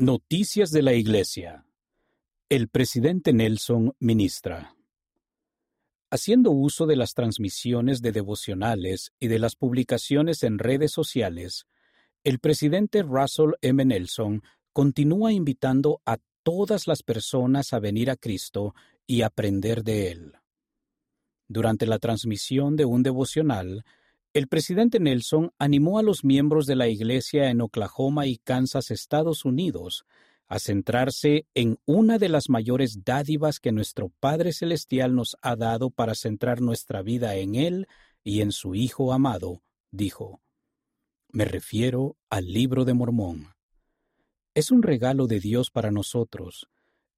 Noticias de la Iglesia. El presidente Nelson ministra. Haciendo uso de las transmisiones de devocionales y de las publicaciones en redes sociales, el presidente Russell M. Nelson continúa invitando a todas las personas a venir a Cristo y aprender de Él. Durante la transmisión de un devocional, el presidente Nelson animó a los miembros de la Iglesia en Oklahoma y Kansas, Estados Unidos, a centrarse en una de las mayores dádivas que nuestro Padre Celestial nos ha dado para centrar nuestra vida en Él y en su Hijo amado, dijo. Me refiero al libro de Mormón. Es un regalo de Dios para nosotros.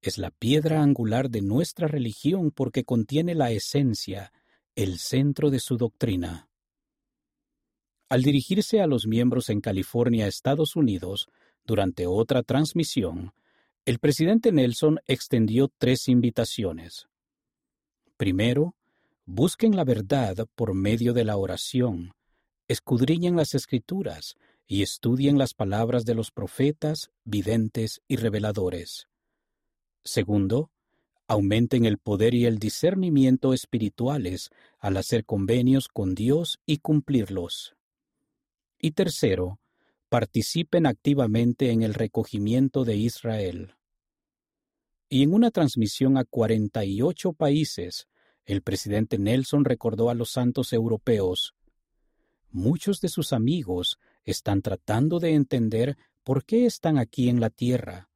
Es la piedra angular de nuestra religión porque contiene la esencia, el centro de su doctrina. Al dirigirse a los miembros en California, Estados Unidos, durante otra transmisión, el presidente Nelson extendió tres invitaciones. Primero, busquen la verdad por medio de la oración, escudriñen las escrituras y estudien las palabras de los profetas, videntes y reveladores. Segundo, aumenten el poder y el discernimiento espirituales al hacer convenios con Dios y cumplirlos. Y tercero, participen activamente en el recogimiento de Israel. Y en una transmisión a 48 países, el presidente Nelson recordó a los santos europeos, muchos de sus amigos están tratando de entender por qué están aquí en la tierra.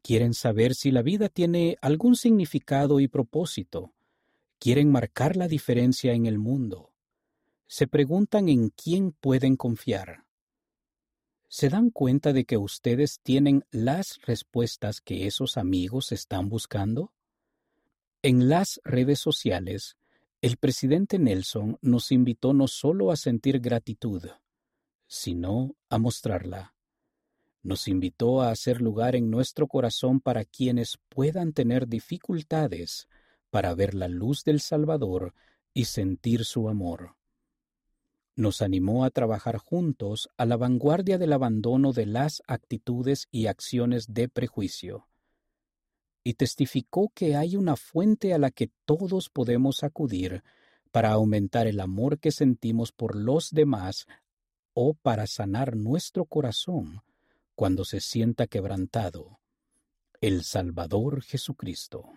Quieren saber si la vida tiene algún significado y propósito. Quieren marcar la diferencia en el mundo se preguntan en quién pueden confiar. ¿Se dan cuenta de que ustedes tienen las respuestas que esos amigos están buscando? En las redes sociales, el presidente Nelson nos invitó no solo a sentir gratitud, sino a mostrarla. Nos invitó a hacer lugar en nuestro corazón para quienes puedan tener dificultades para ver la luz del Salvador y sentir su amor nos animó a trabajar juntos a la vanguardia del abandono de las actitudes y acciones de prejuicio, y testificó que hay una fuente a la que todos podemos acudir para aumentar el amor que sentimos por los demás o para sanar nuestro corazón cuando se sienta quebrantado, el Salvador Jesucristo.